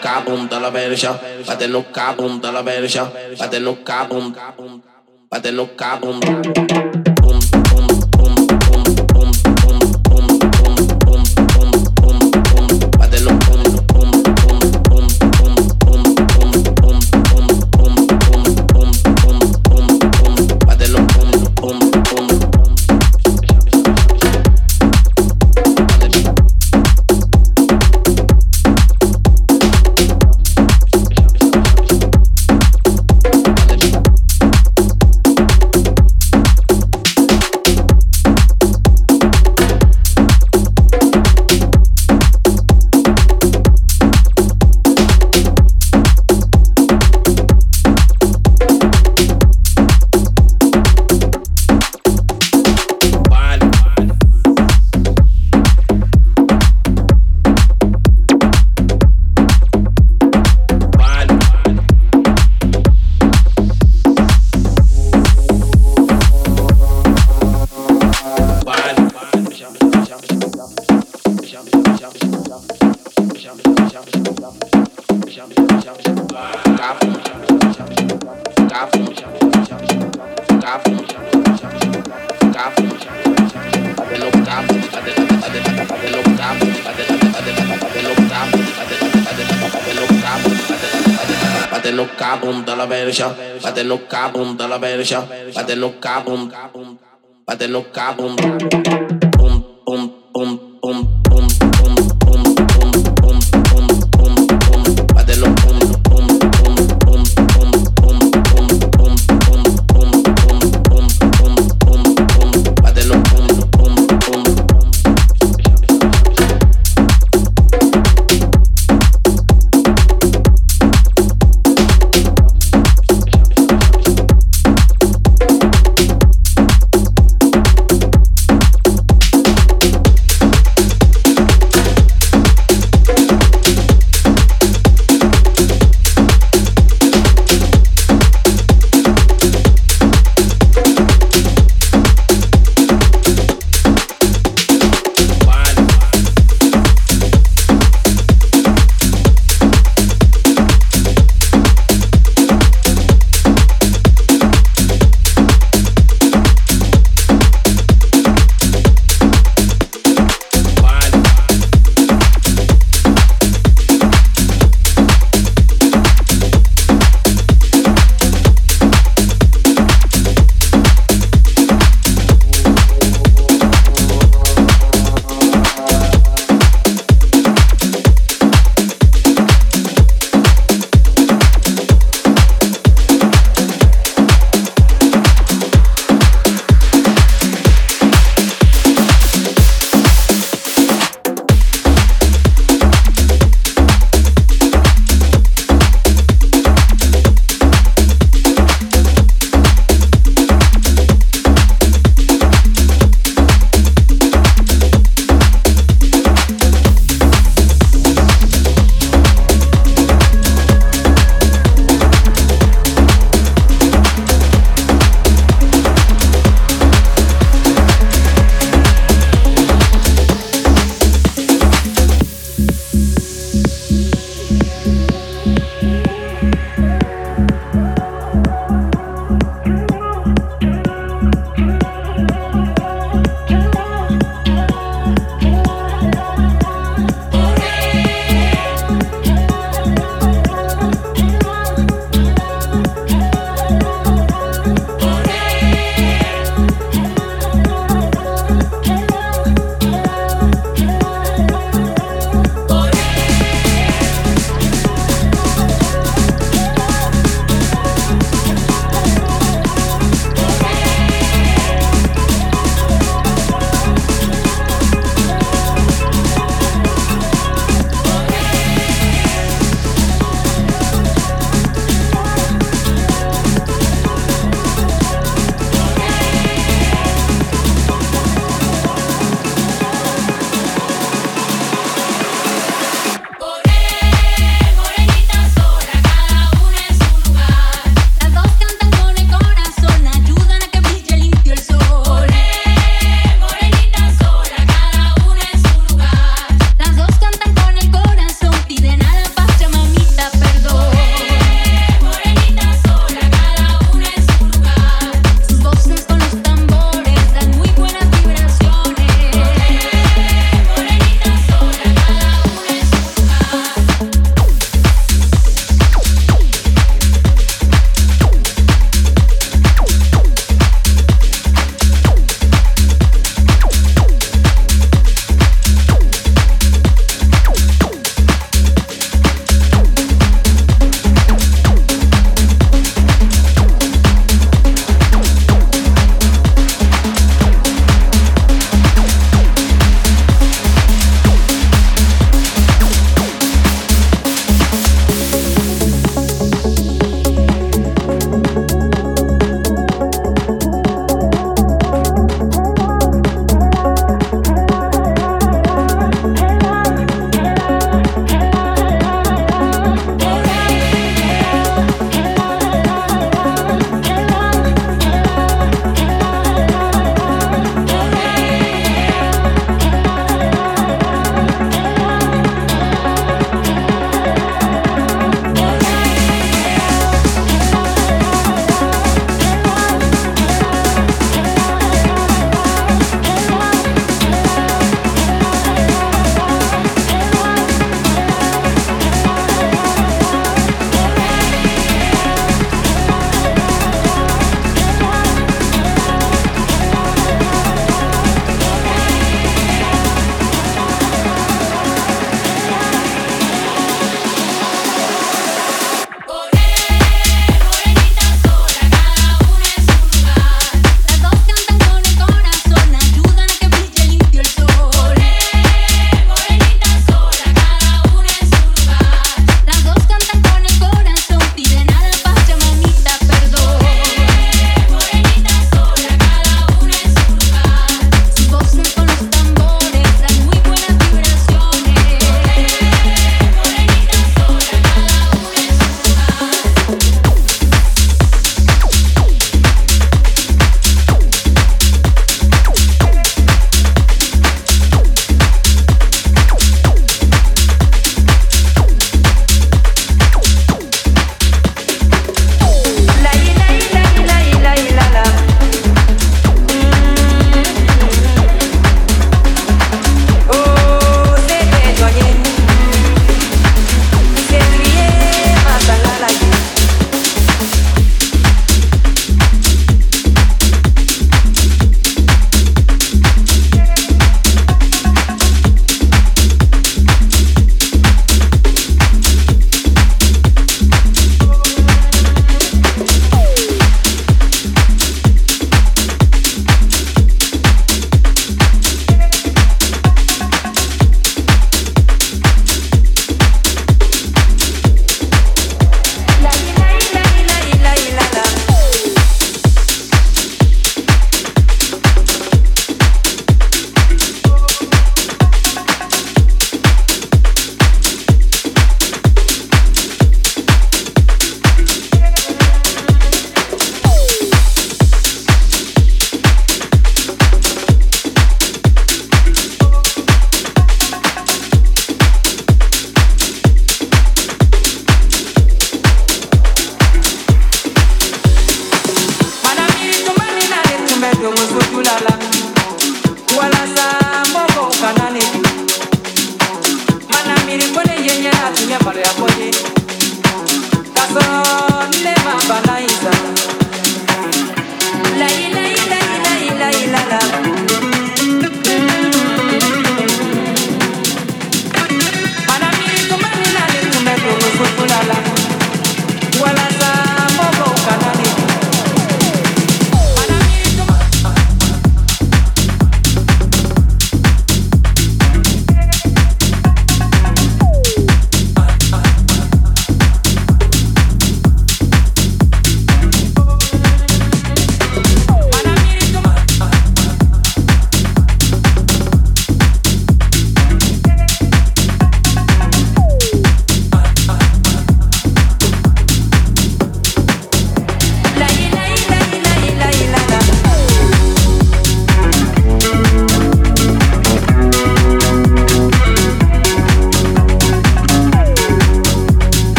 cabum de la verja, bate no cabum de la verja, bate no cabum, bate no cabum. Bate no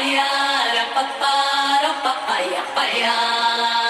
papaya, papaya, papaya, papaya.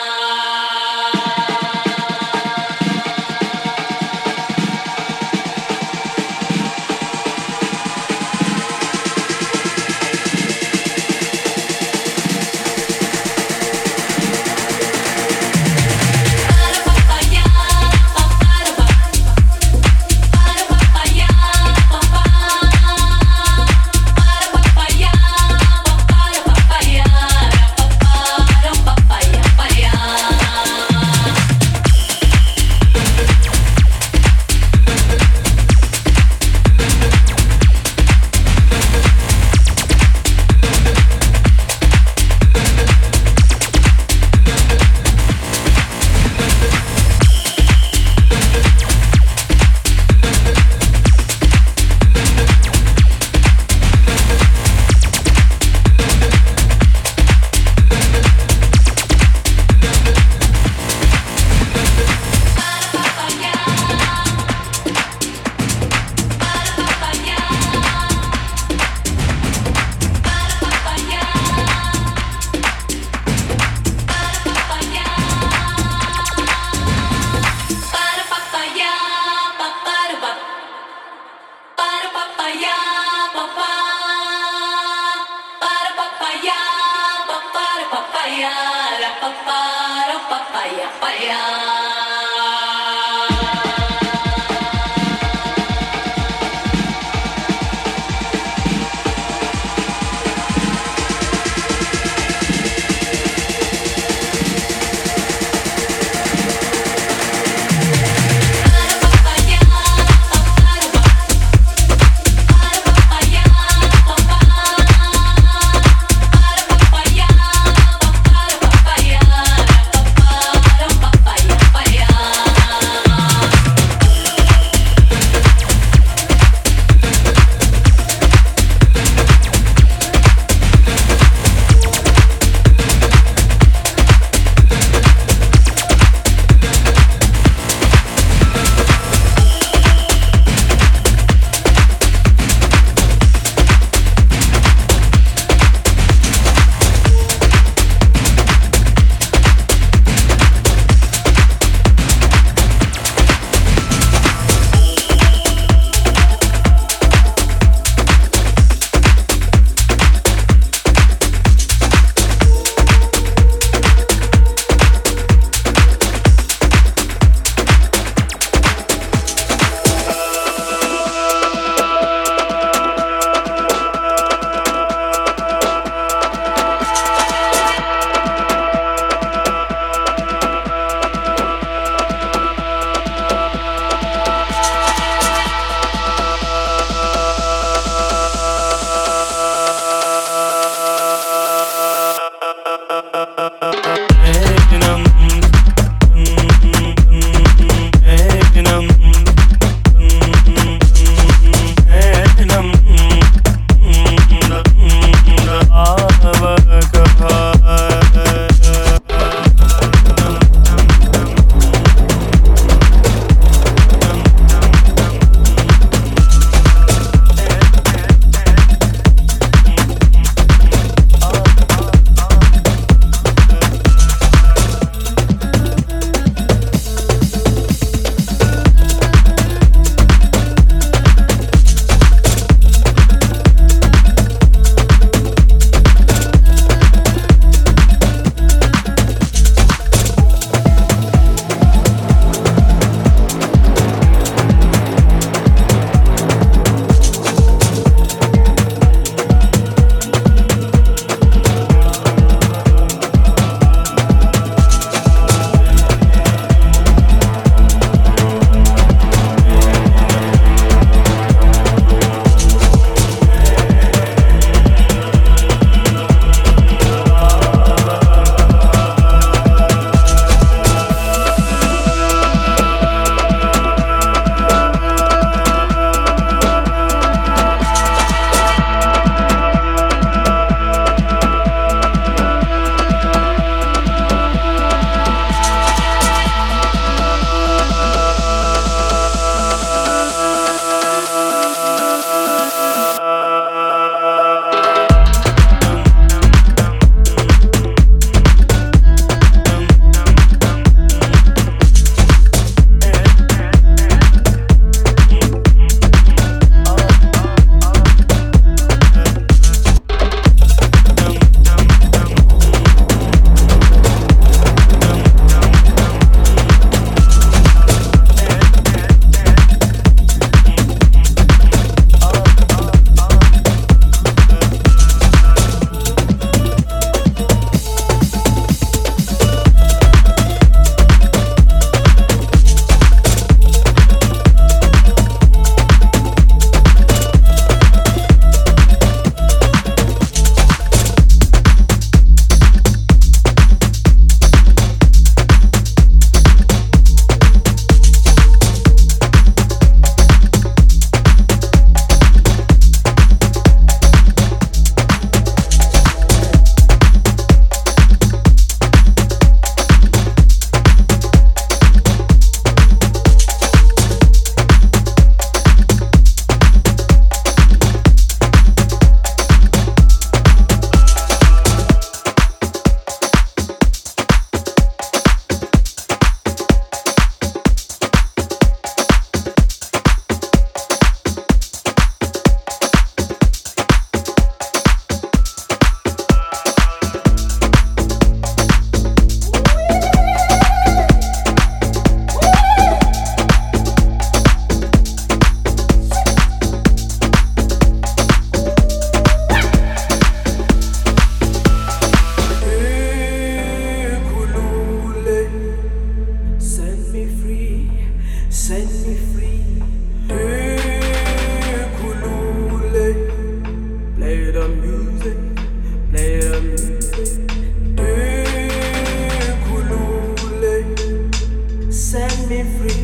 me free.